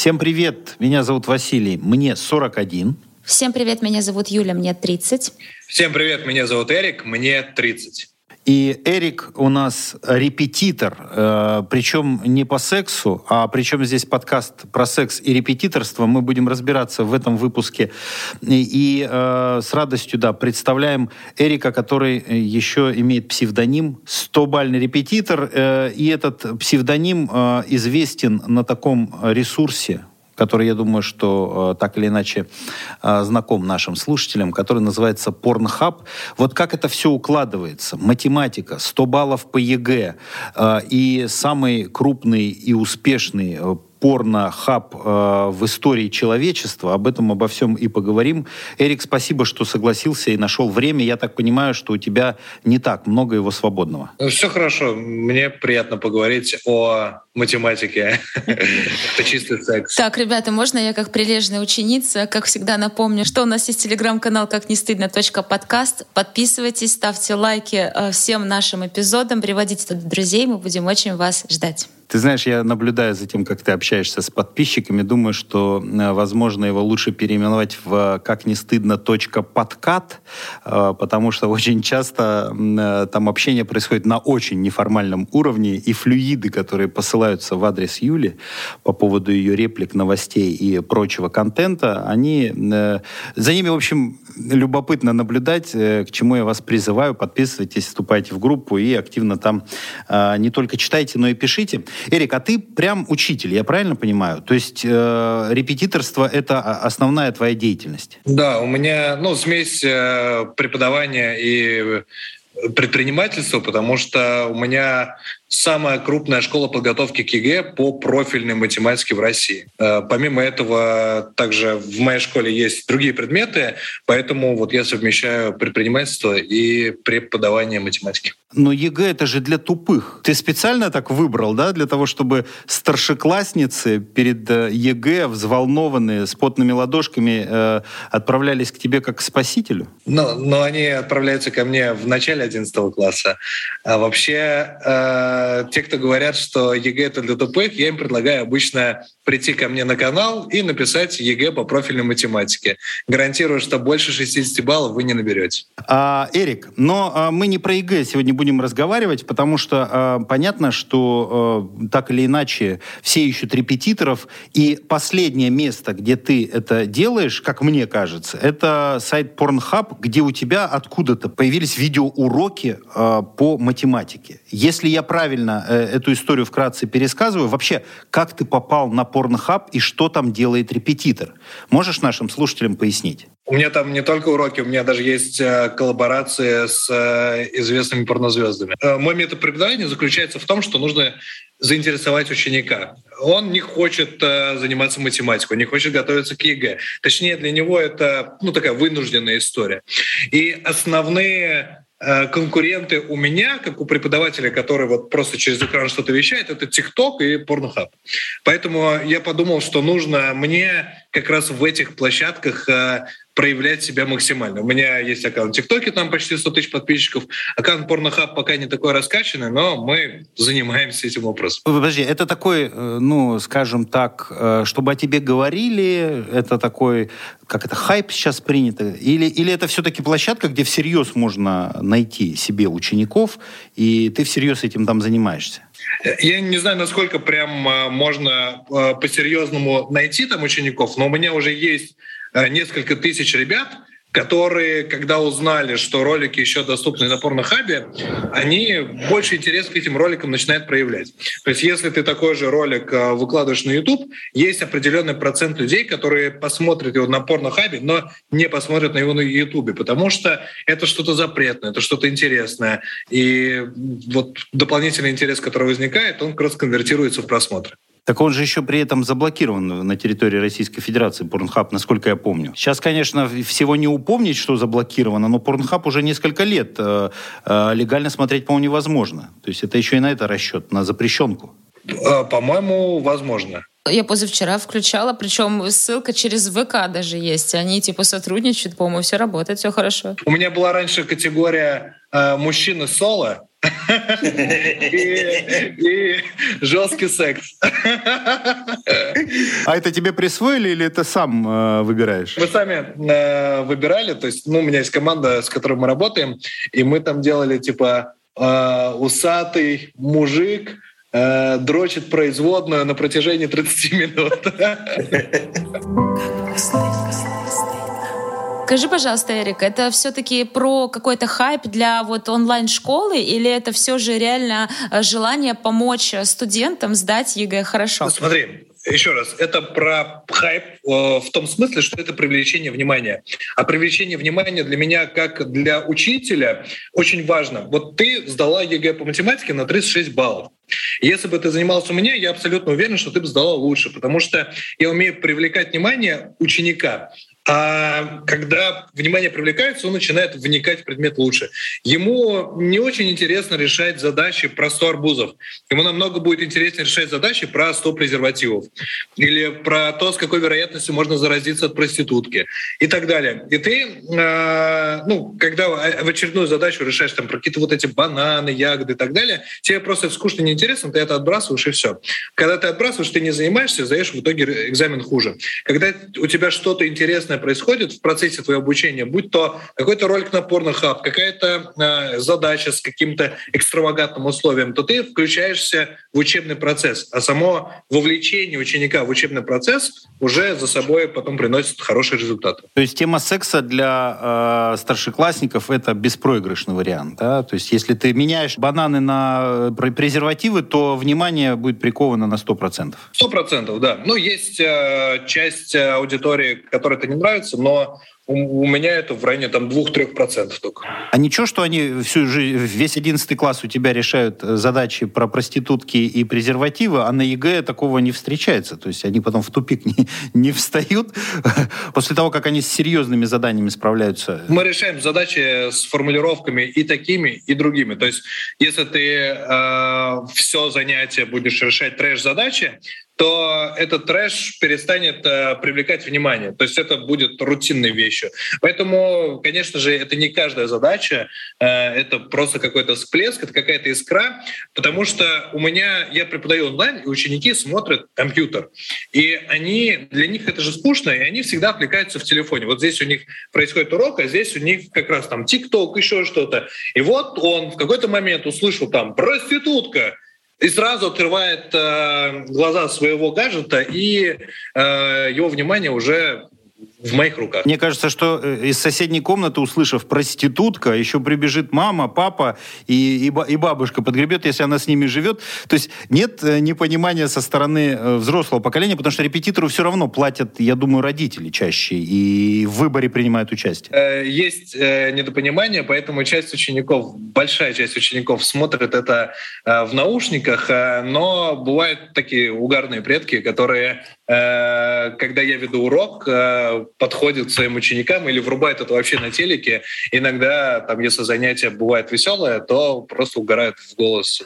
Всем привет, меня зовут Василий, мне 41. Всем привет, меня зовут Юля, мне 30. Всем привет, меня зовут Эрик, мне 30. И Эрик у нас репетитор, э, причем не по сексу, а причем здесь подкаст про секс и репетиторство. Мы будем разбираться в этом выпуске. И, и э, с радостью, да, представляем Эрика, который еще имеет псевдоним 100-бальный репетитор. Э, и этот псевдоним э, известен на таком ресурсе, который, я думаю, что э, так или иначе э, знаком нашим слушателям, который называется Pornhub. Вот как это все укладывается? Математика, 100 баллов по ЕГЭ э, и самый крупный и успешный порно-хаб э, в истории человечества. Об этом, обо всем и поговорим. Эрик, спасибо, что согласился и нашел время. Я так понимаю, что у тебя не так много его свободного. Ну, все хорошо. Мне приятно поговорить о математике. Это чистый секс. Так, ребята, можно я как прилежная ученица, как всегда напомню, что у нас есть телеграм-канал «Как не стыдно. подкаст». Подписывайтесь, ставьте лайки э, всем нашим эпизодам, приводите туда друзей, мы будем очень вас ждать. Ты знаешь, я наблюдаю за тем, как ты общаешься с подписчиками, думаю, что, э, возможно, его лучше переименовать в «как не стыдно. подкат», э, потому что очень часто э, там общение происходит на очень неформальном уровне, и флюиды, которые посылаются в адрес Юли по поводу ее реплик, новостей и прочего контента, они... За ними, в общем, любопытно наблюдать, к чему я вас призываю. Подписывайтесь, вступайте в группу и активно там не только читайте, но и пишите. Эрик, а ты прям учитель, я правильно понимаю? То есть э, репетиторство — это основная твоя деятельность? Да, у меня ну, смесь э, преподавания и предпринимательства, потому что у меня самая крупная школа подготовки к ЕГЭ по профильной математике в России. Э, помимо этого, также в моей школе есть другие предметы, поэтому вот я совмещаю предпринимательство и преподавание математики. Но ЕГЭ это же для тупых. Ты специально так выбрал, да, для того, чтобы старшеклассницы перед э, ЕГЭ взволнованные, с потными ладошками э, отправлялись к тебе как к спасителю? Но, но они отправляются ко мне в начале 11 класса. А вообще э, те, кто говорят, что ЕГЭ это для тупых, я им предлагаю обычно прийти ко мне на канал и написать ЕГЭ по профильной математике. Гарантирую, что больше 60 баллов вы не наберете. А, Эрик, но а, мы не про ЕГЭ сегодня будем разговаривать, потому что а, понятно, что а, так или иначе все ищут репетиторов, и последнее место, где ты это делаешь, как мне кажется, это сайт Pornhub, где у тебя откуда-то появились видеоуроки а, по математике. Если я правильно э, эту историю вкратце пересказываю, вообще, как ты попал на Pornhub и что там делает репетитор? Можешь нашим слушателям пояснить? У меня там не только уроки, у меня даже есть э, коллаборации с э, известными порнозвездами. Мой метод преподавания заключается в том, что нужно заинтересовать ученика. Он не хочет заниматься математикой, не хочет готовиться к ЕГЭ. Точнее, для него это ну, такая вынужденная история. И основные Э, конкуренты у меня, как у преподавателя, который вот просто через экран что-то вещает, это TikTok и Pornhub. Поэтому я подумал, что нужно мне как раз в этих площадках э, проявлять себя максимально. У меня есть аккаунт ТикТоке, там почти 100 тысяч подписчиков. Аккаунт Порнохаб пока не такой раскачанный, но мы занимаемся этим вопросом. Подожди, это такой, э, ну, скажем так, э, чтобы о тебе говорили, это такой, как это, хайп сейчас принято? Или, или это все-таки площадка, где всерьез можно найти себе учеников, и ты всерьез этим там занимаешься? Я не знаю, насколько прям э, можно по-серьезному найти там учеников, но у меня уже есть Э, несколько тысяч ребят, которые, когда узнали, что ролики еще доступны на порнохабе, они больше интерес к этим роликам начинают проявлять. То есть если ты такой же ролик э, выкладываешь на YouTube, есть определенный процент людей, которые посмотрят его на порнохабе, но не посмотрят на его на YouTube, потому что это что-то запретное, это что-то интересное. И вот дополнительный интерес, который возникает, он как раз конвертируется в просмотры. Так он же еще при этом заблокирован на территории Российской Федерации, Порнхаб, насколько я помню. Сейчас, конечно, всего не упомнить, что заблокировано, но Порнхаб уже несколько лет э, э, легально смотреть, по-моему, невозможно. То есть это еще и на это расчет, на запрещенку. Э, по-моему, возможно. Я позавчера включала, причем ссылка через ВК даже есть. Они типа сотрудничают, по-моему, все работает, все хорошо. У меня была раньше категория э, мужчины соло, и, жесткий секс. А это тебе присвоили или ты сам э, выбираешь? Мы сами э, выбирали, то есть, ну, у меня есть команда, с которой мы работаем, и мы там делали типа э, усатый мужик дрочит производную на протяжении 30 минут. Скажи, пожалуйста, Эрик, это все-таки про какой-то хайп для вот онлайн-школы или это все же реально э, желание помочь студентам сдать ЕГЭ хорошо? Ну, смотри, еще раз, это про хайп э, в том смысле, что это привлечение внимания. А привлечение внимания для меня, как для учителя, очень важно. Вот ты сдала ЕГЭ по математике на 36 баллов. Если бы ты занимался у меня, я абсолютно уверен, что ты бы сдала лучше, потому что я умею привлекать внимание ученика. А когда внимание привлекается, он начинает вникать в предмет лучше. Ему не очень интересно решать задачи про 100 арбузов. Ему намного будет интереснее решать задачи про 100 презервативов. Или про то, с какой вероятностью можно заразиться от проститутки. И так далее. И ты, э, ну, когда в очередную задачу решаешь там про какие-то вот эти бананы, ягоды и так далее, тебе просто это скучно, неинтересно, ты это отбрасываешь и все. Когда ты отбрасываешь, ты не занимаешься, сдаешь в итоге экзамен хуже. Когда у тебя что-то интересное происходит в процессе твоего обучения, будь то какой-то ролик на Pornhub, какая-то э, задача с каким-то экстравагантным условием, то ты включаешься в учебный процесс. А само вовлечение ученика в учебный процесс уже за собой потом приносит хорошие результаты. То есть тема секса для э, старшеклассников — это беспроигрышный вариант. Да? То есть если ты меняешь бананы на э, презервативы, то внимание будет приковано на 100%. 100%, да. Ну, есть э, часть аудитории, которой это не нравится, но у, меня это в районе там 2-3% только. А ничего, что они всю жизнь, весь 11 класс у тебя решают э, задачи про проститутки и презервативы, а на ЕГЭ такого не встречается. То есть они потом в тупик не, не встают после того, как они с серьезными заданиями справляются. Мы решаем задачи с формулировками и такими, и другими. То есть если ты э, все занятие будешь решать трэш-задачи, то этот трэш перестанет э, привлекать внимание. То есть это будет рутинной вещью. Поэтому, конечно же, это не каждая задача, э, это просто какой-то всплеск, это какая-то искра, потому что у меня, я преподаю онлайн, и ученики смотрят компьютер. И они, для них это же скучно, и они всегда отвлекаются в телефоне. Вот здесь у них происходит урок, а здесь у них как раз там ТикТок, еще что-то. И вот он в какой-то момент услышал там «проститутка», и сразу открывает э, глаза своего гаджета, и э, его внимание уже в моих руках. Мне кажется, что э, из соседней комнаты, услышав проститутка, еще прибежит мама, папа и, и, и бабушка подгребет, если она с ними живет. То есть нет э, непонимания со стороны э, взрослого поколения, потому что репетитору все равно платят, я думаю, родители чаще и в выборе принимают участие. Есть недопонимание, поэтому часть учеников, большая часть учеников смотрит это в наушниках, но бывают такие угарные предки, которые, когда я веду урок, подходит своим ученикам или врубает это вообще на телеке. Иногда, там, если занятие бывает веселое, то просто угорают в голос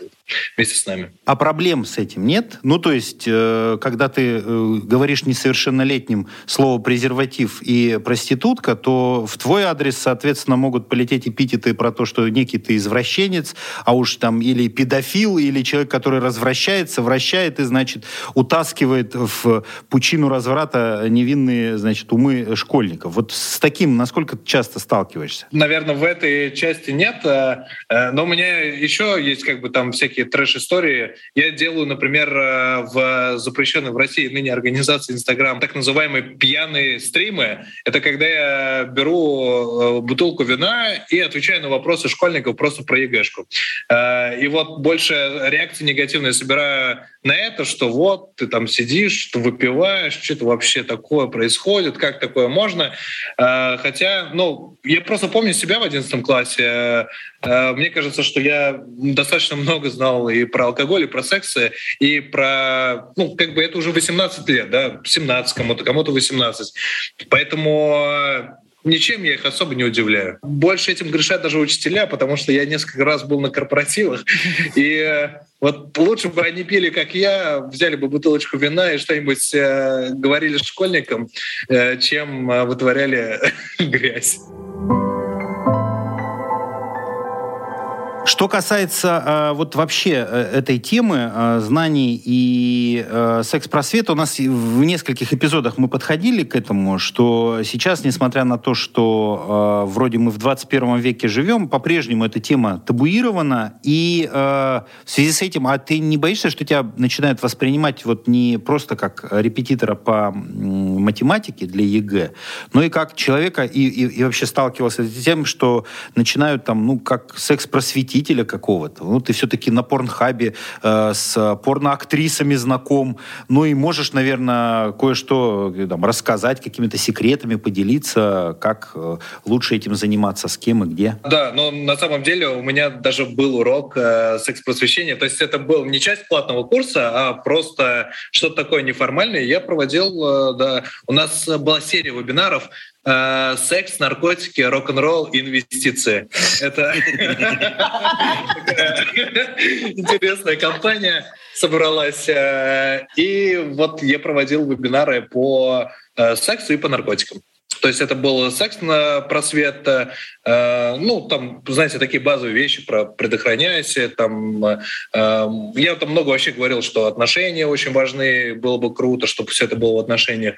вместе с нами. А проблем с этим нет? Ну, то есть, э, когда ты э, говоришь несовершеннолетним слово «презерватив» и «проститутка», то в твой адрес, соответственно, могут полететь эпитеты про то, что некий ты извращенец, а уж там или педофил, или человек, который развращается, вращает и, значит, утаскивает в пучину разврата невинные, значит, умы школьников. Вот с таким насколько часто сталкиваешься? Наверное, в этой части нет, э, но у меня еще есть как бы там всякие всякие трэш-истории. Я делаю, например, э, в запрещенной в России ныне организации Инстаграм так называемые пьяные стримы. Это когда я беру э, бутылку вина и отвечаю на вопросы школьников просто про ЕГЭшку. Э, и вот больше реакции негативные собираю на это, что вот ты там сидишь, ты выпиваешь, что-то вообще такое происходит, как такое можно. Хотя, ну, я просто помню себя в 11 классе. Мне кажется, что я достаточно много знал и про алкоголь, и про секс, и про, ну, как бы это уже 18 лет, да, 17 кому-то, кому-то 18. Поэтому э, ничем я их особо не удивляю. Больше этим грешат даже учителя, потому что я несколько раз был на корпоративах, и э, вот лучше бы они пили, как я, взяли бы бутылочку вина и что-нибудь э, говорили школьникам, э, чем э, вытворяли грязь. Что касается э, вот вообще э, этой темы э, знаний и э, секс-просвета, у нас в нескольких эпизодах мы подходили к этому, что сейчас, несмотря на то, что э, вроде мы в 21 веке живем, по-прежнему эта тема табуирована, и э, в связи с этим, а ты не боишься, что тебя начинают воспринимать вот не просто как репетитора по математике для ЕГЭ, но и как человека, и, и, и вообще сталкивался с тем, что начинают там, ну, как секс-просветителя какого-то. Ну, ты все-таки на порнхабе э, с порноактрисами знаком, ну и можешь, наверное, кое-что э, там, рассказать, какими-то секретами поделиться, как э, лучше этим заниматься, с кем и где. Да, но на самом деле у меня даже был урок э, секс-просвещения, то есть это был не часть платного курса, а просто что-то такое неформальное. Я проводил, э, да, у нас была серия вебинаров э, секс, наркотики, рок-н-ролл, инвестиции. Это интересная компания собралась. Э, и вот я проводил вебинары по э, сексу и по наркотикам. То есть это был секс на просвет, э, ну, там, знаете, такие базовые вещи про предохраняйся, там, э, я там много вообще говорил, что отношения очень важны, было бы круто, чтобы все это было в отношениях.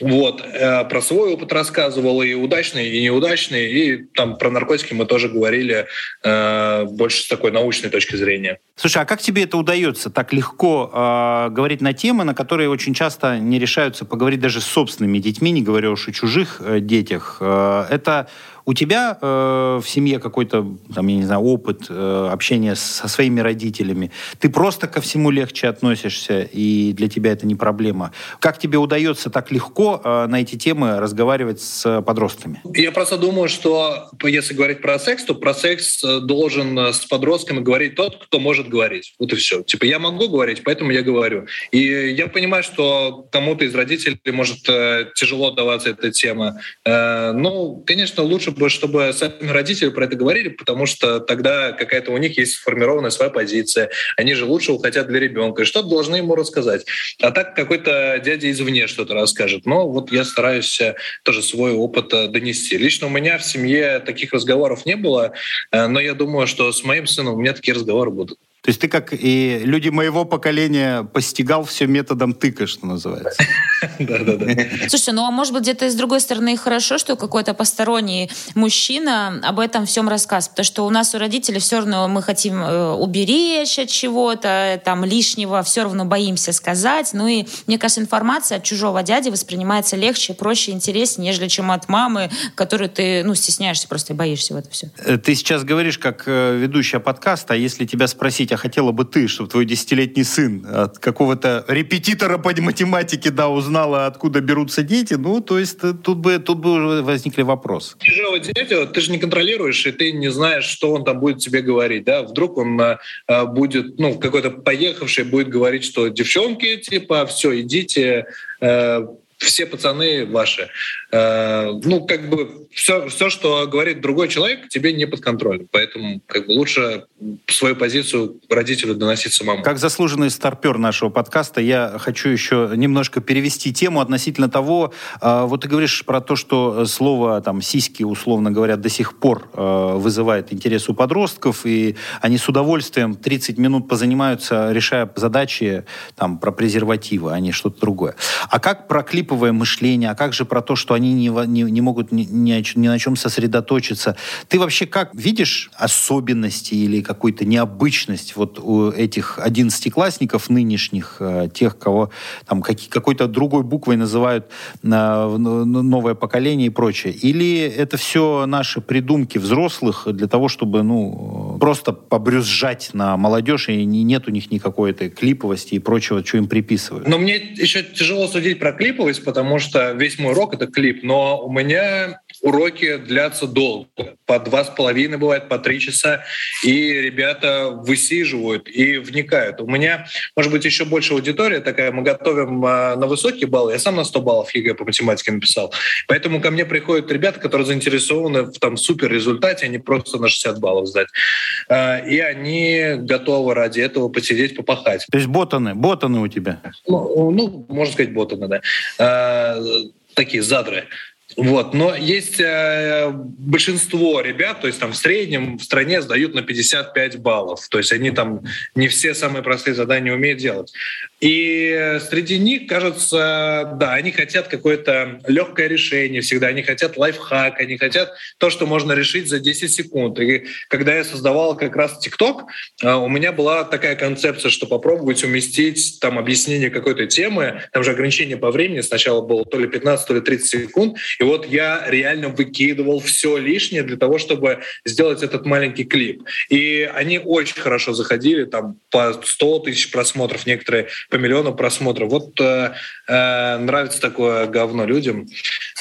Вот, э, про свой опыт рассказывал, и удачный, и неудачный, и там про наркотики мы тоже говорили э, больше с такой научной точки зрения. Слушай, а как тебе это удается так легко э, говорить на темы, на которые очень часто не решаются поговорить даже с собственными детьми, не говоря уж о чужих детях? Э, это у тебя э, в семье какой-то, там, я не знаю, опыт э, общения со своими родителями? Ты просто ко всему легче относишься, и для тебя это не проблема. Как тебе удается так легко э, на эти темы разговаривать с подростками? Я просто думаю, что если говорить про секс, то про секс э, должен э, с подростками говорить тот, кто может говорить. Вот и все. Типа я могу говорить, поэтому я говорю. И я понимаю, что кому-то из родителей может э, тяжело даваться эта тема. Э, ну, конечно, лучше бы, чтобы сами родители про это говорили, потому что тогда какая-то у них есть сформированная своя позиция. Они же лучше хотят для ребенка. И что-то должны ему рассказать. А так какой-то дядя извне что-то расскажет. Но вот я стараюсь э, тоже свой опыт э, донести. Лично у меня в семье таких разговоров не было, э, но я думаю, что с моим сыном у меня такие разговоры будут. То есть ты, как и люди моего поколения, постигал все методом тыка, что называется. Да-да-да. Слушайте, ну а может быть где-то с другой стороны хорошо, что какой-то посторонний мужчина об этом всем рассказывает, потому что у нас у родителей все равно мы хотим э, уберечь от чего-то, там лишнего, все равно боимся сказать. Ну и мне кажется, информация от чужого дяди воспринимается легче, проще, интереснее, нежели чем от мамы, которую ты, ну, стесняешься просто и боишься в это все. Э, ты сейчас говоришь как э, ведущая подкаста, а если тебя спросить, а хотела бы ты, чтобы твой десятилетний сын от какого-то репетитора по математике, да, узнала, откуда берутся дети, ну, то есть э, тут бы, тут бы возникли вопросы. Чужого дядю ты же не контролируешь, и ты не знаешь, что он там будет тебе говорить, да, вдруг он а, будет, ну, какой-то поехавший будет говорить, что девчонки, типа, все, идите, все пацаны ваши. Э, ну, как бы все, все, что говорит другой человек, тебе не под контролем. Поэтому как бы лучше свою позицию родителю доносить самому. Как заслуженный старпер нашего подкаста, я хочу еще немножко перевести тему относительно того, э, вот ты говоришь про то, что слово там сиськи, условно говоря, до сих пор э, вызывает интерес у подростков, и они с удовольствием 30 минут позанимаются, решая задачи там про презервативы, а не что-то другое. А как про клиповое мышление, а как же про то, что они не, не, не могут ни, ни, ни на чем сосредоточиться. Ты вообще как видишь особенности или какую-то необычность вот у этих одиннадцатиклассников нынешних, э, тех, кого там как, какой-то другой буквой называют э, новое поколение и прочее? Или это все наши придумки взрослых для того, чтобы ну, просто побрюзжать на молодежь, и нет у них никакой этой клиповости и прочего, что им приписывают? Но мне еще тяжело судить про клиповость, потому что весь мой урок — это клип, но у меня уроки длятся долго, по два с половиной бывает, по три часа, и ребята высиживают и вникают. У меня, может быть, еще больше аудитория такая, мы готовим а, на высокие баллы, я сам на 100 баллов ЕГЭ по математике написал, поэтому ко мне приходят ребята, которые заинтересованы в там супер результате, а не просто на 60 баллов сдать. А, и они готовы ради этого посидеть, попахать. То есть ботаны, ботаны у тебя? Ну, ну можно сказать, ботаны, да а, такие задры. Вот. Но есть э, большинство ребят, то есть там в среднем в стране сдают на 55 баллов. То есть они там не все самые простые задания умеют делать. И среди них, кажется, да, они хотят какое-то легкое решение всегда, они хотят лайфхак, они хотят то, что можно решить за 10 секунд. И когда я создавал как раз ТикТок, э, у меня была такая концепция, что попробовать уместить там объяснение какой-то темы, там же ограничение по времени сначала было то ли 15, то ли 30 секунд, и вот я реально выкидывал все лишнее для того, чтобы сделать этот маленький клип. И они очень хорошо заходили, там по 100 тысяч просмотров, некоторые по миллиону просмотров. Вот э, э, нравится такое говно людям.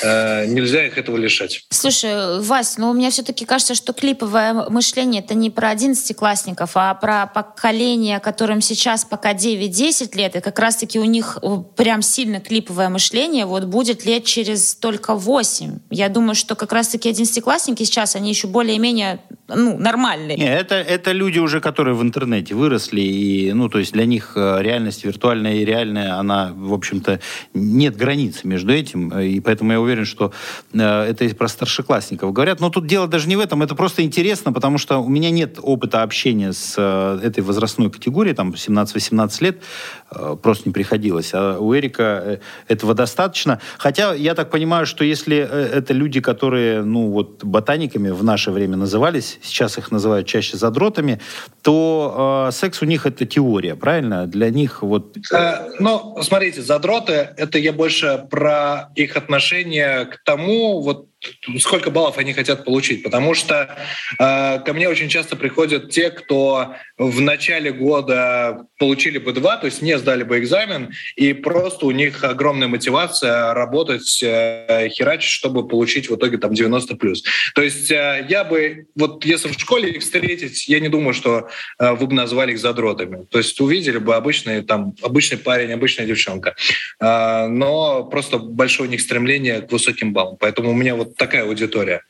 Э, нельзя их этого лишать. Слушай, Вась, ну мне все-таки кажется, что клиповое мышление это не про одиннадцатиклассников, а про поколение, которым сейчас пока 9-10 лет, и как раз-таки у них прям сильно клиповое мышление вот будет лет через только 8. Я думаю, что как раз-таки одиннадцатиклассники сейчас, они еще более-менее ну, нормальные. Не, это, это люди уже, которые в интернете выросли, и, ну, то есть для них э, реальность виртуальная и реальная, она, в общем-то, нет границы между этим, и поэтому я уверен, что э, это про старшеклассников говорят. Но тут дело даже не в этом, это просто интересно, потому что у меня нет опыта общения с э, этой возрастной категорией, там, 17-18 лет, э, просто не приходилось. А у Эрика э, этого достаточно. Хотя я так понимаю, что если э, это люди, которые, ну, вот, ботаниками в наше время назывались, сейчас их называют чаще задротами, то э, секс у них это теория, правильно? Для них вот... Э, ну, смотрите, задроты — это я больше про их отношение к тому, вот сколько баллов они хотят получить. Потому что э, ко мне очень часто приходят те, кто в начале года получили бы два, то есть не сдали бы экзамен, и просто у них огромная мотивация работать, э, херачить, чтобы получить в итоге там 90 плюс. То есть э, я бы, вот если в школе их встретить, я не думаю, что э, вы бы назвали их задротами. То есть увидели бы обычный, там, обычный парень, обычная девчонка. Э, но просто большое у них стремление к высоким баллам. Поэтому у меня вот такая аудитория.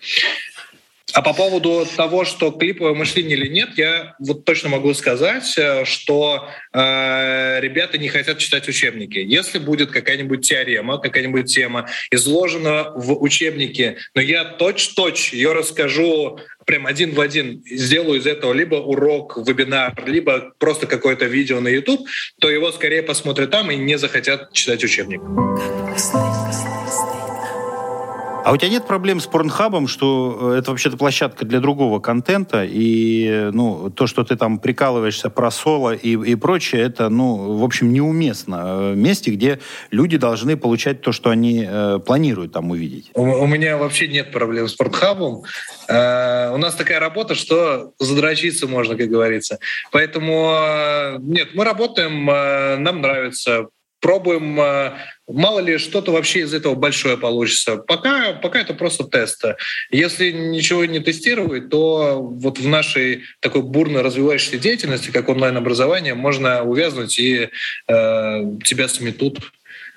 А по поводу того, что клиповое мышление или нет, я вот точно могу сказать, э, что э, ребята не хотят читать учебники. Если будет какая-нибудь теорема, какая-нибудь тема изложена в учебнике, но я точь-точь ее расскажу прям один в один, сделаю из этого либо урок, вебинар, либо просто какое-то видео на YouTube, то его скорее посмотрят там и не захотят читать учебник. А у тебя нет проблем с порнхабом, что э, это вообще-то площадка для другого контента, и ну, то, что ты там прикалываешься про соло и, и прочее, это, ну, в общем, неуместно в месте, где люди должны получать то, что они э, планируют там увидеть. У, у меня вообще нет проблем с порнхабом. Э, у нас такая работа, что задрочиться можно, как говорится. Поэтому э, нет, мы работаем, э, нам нравится пробуем, э, мало ли что-то вообще из этого большое получится. Пока, пока это просто тесты. Если ничего не тестировать, то вот в нашей такой бурно развивающейся деятельности, как онлайн-образование, можно увязнуть и э, тебя сметут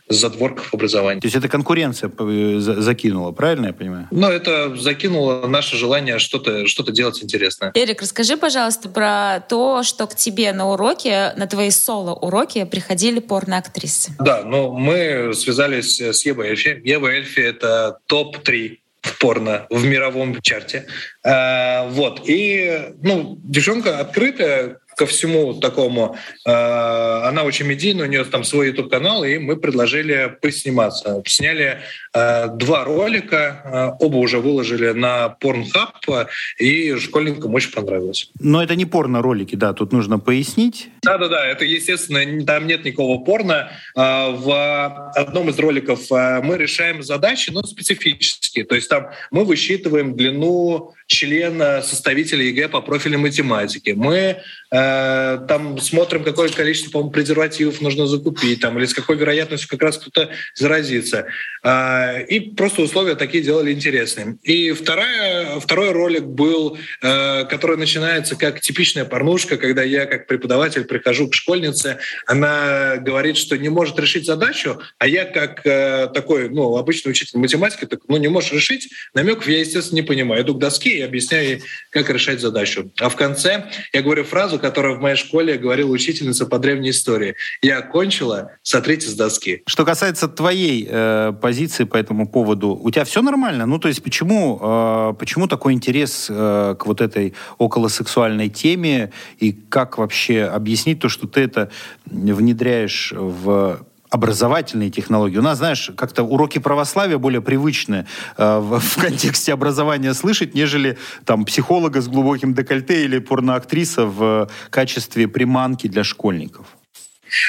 задворков образования. То есть это конкуренция э, закинула, правильно я понимаю? Ну, это закинуло наше желание что-то что делать интересное. Эрик, расскажи, пожалуйста, про то, что к тебе на уроке, на твои соло-уроки приходили порно-актрисы. Да, ну мы связались с Евой Эльфи. Ева Эльфи — это топ-3 в порно в мировом чарте. А, вот. И, ну, девчонка открытая, ко всему такому. Э, она очень медийная, у нее там свой YouTube-канал, и мы предложили посниматься. Сняли два ролика, э, оба уже выложили на Pornhub, и школьникам очень понравилось. Но это не порно-ролики, да, тут нужно пояснить. Да-да-да, это, естественно, там нет никакого порно. В одном из роликов мы решаем задачи, но специфические. То есть там мы высчитываем длину члена составителя ЕГЭ по профилю математики. Мы э, там смотрим, какое количество, по презервативов нужно закупить, там, или с какой вероятностью как раз кто-то заразится. Э, и просто условия такие делали интересные. И вторая, второй ролик был, э, который начинается как типичная порнушка, когда я как преподаватель прихожу к школьнице, она говорит, что не может решить задачу, а я как э, такой, ну, обычный учитель математики, так, ну, не можешь решить, намеков я, естественно, не понимаю. Иду к доске и объясняю ей, как решать задачу. А в конце я говорю фразу, которую в моей школе говорила учительница по древней истории. Я окончила, сотрите с доски. Что касается твоей э, позиции по этому поводу, у тебя все нормально? Ну, то есть почему, э, почему такой интерес э, к вот этой околосексуальной теме и как вообще объяснить то, что ты это внедряешь в образовательные технологии. У нас, знаешь, как-то уроки православия более привычны э, в, в контексте образования слышать, нежели там психолога с глубоким декольте или порноактриса в качестве приманки для школьников.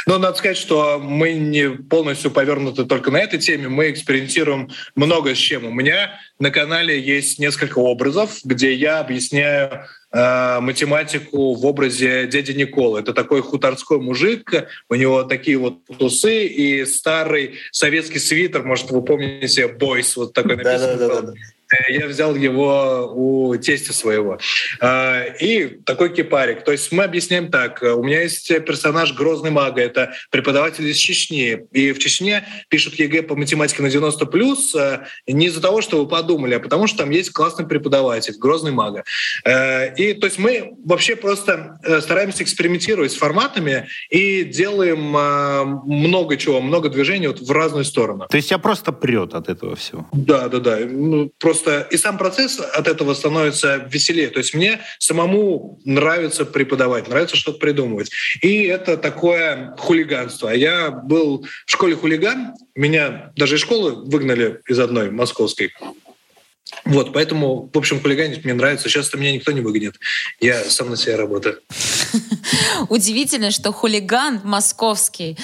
Но надо сказать, что мы не полностью повернуты только на этой теме. Мы экспериментируем много с чем. У меня на канале есть несколько образов, где я объясняю э, математику в образе дяди Николы. Это такой хуторской мужик, у него такие вот тусы и старый советский свитер, может, вы помните, бойс, вот такой написан. Да, да, да, да. Э, я взял его у тестя своего. А, и такой кепарик. То есть мы объясняем так. У меня есть персонаж Грозный Мага. Это преподаватель из Чечни. И в Чечне пишут ЕГЭ по математике на 90 плюс не из-за того, что вы подумали, а потому что там есть классный преподаватель, Грозный Мага. Э, и то есть мы вообще просто э, стараемся экспериментировать с форматами и делаем много чего, много движений вот в разную сторону. То есть я просто прет от этого всего? Да, да, да. Ну, просто просто и сам процесс от этого становится веселее. То есть мне самому нравится преподавать, нравится что-то придумывать. И это такое хулиганство. Я был в школе хулиган, меня даже из школы выгнали из одной московской. Вот, поэтому, в общем, хулиганить мне нравится. Сейчас-то меня никто не выгонит. Я сам на себя работаю. Удивительно, что хулиган московский,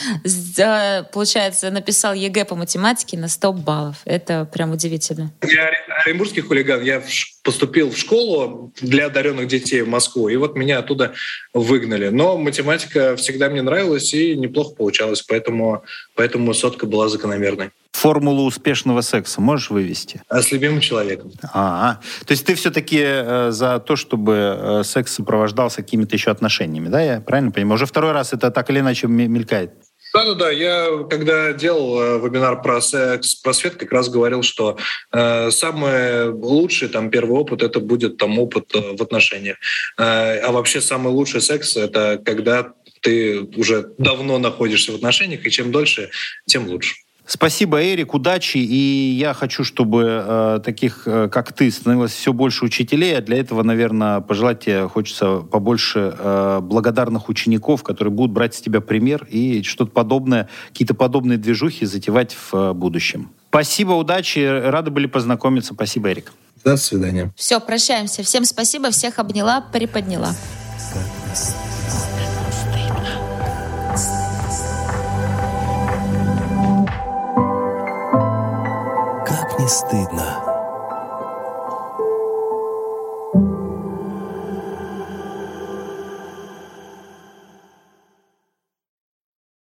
получается, написал ЕГЭ по математике на 100 баллов. Это прям удивительно. Я оренбургский хулиган. Я поступил в школу для одаренных детей в Москву, и вот меня оттуда выгнали. Но математика всегда мне нравилась и неплохо получалось, поэтому, поэтому сотка была закономерной формулу успешного секса можешь вывести? А с любимым человеком. А, -а. то есть ты все-таки э, за то, чтобы э, секс сопровождался какими-то еще отношениями, да? Я правильно понимаю? Уже второй раз это так или иначе мелькает. Да-да-да, я когда делал э, вебинар про секс, просвет, как раз говорил, что э, самый лучший там первый опыт это будет там опыт э, в отношениях, э, а вообще самый лучший секс это когда ты уже давно находишься в отношениях, и чем дольше, тем лучше. Спасибо, Эрик, удачи. И я хочу, чтобы э, таких, э, как ты, становилось все больше учителей. А для этого, наверное, пожелать тебе хочется побольше э, благодарных учеников, которые будут брать с тебя пример и что-то подобное, какие-то подобные движухи затевать в э, будущем. Спасибо, удачи. Рады были познакомиться. Спасибо, Эрик. До свидания. Все, прощаемся. Всем спасибо. Всех обняла, приподняла. Не стыдно.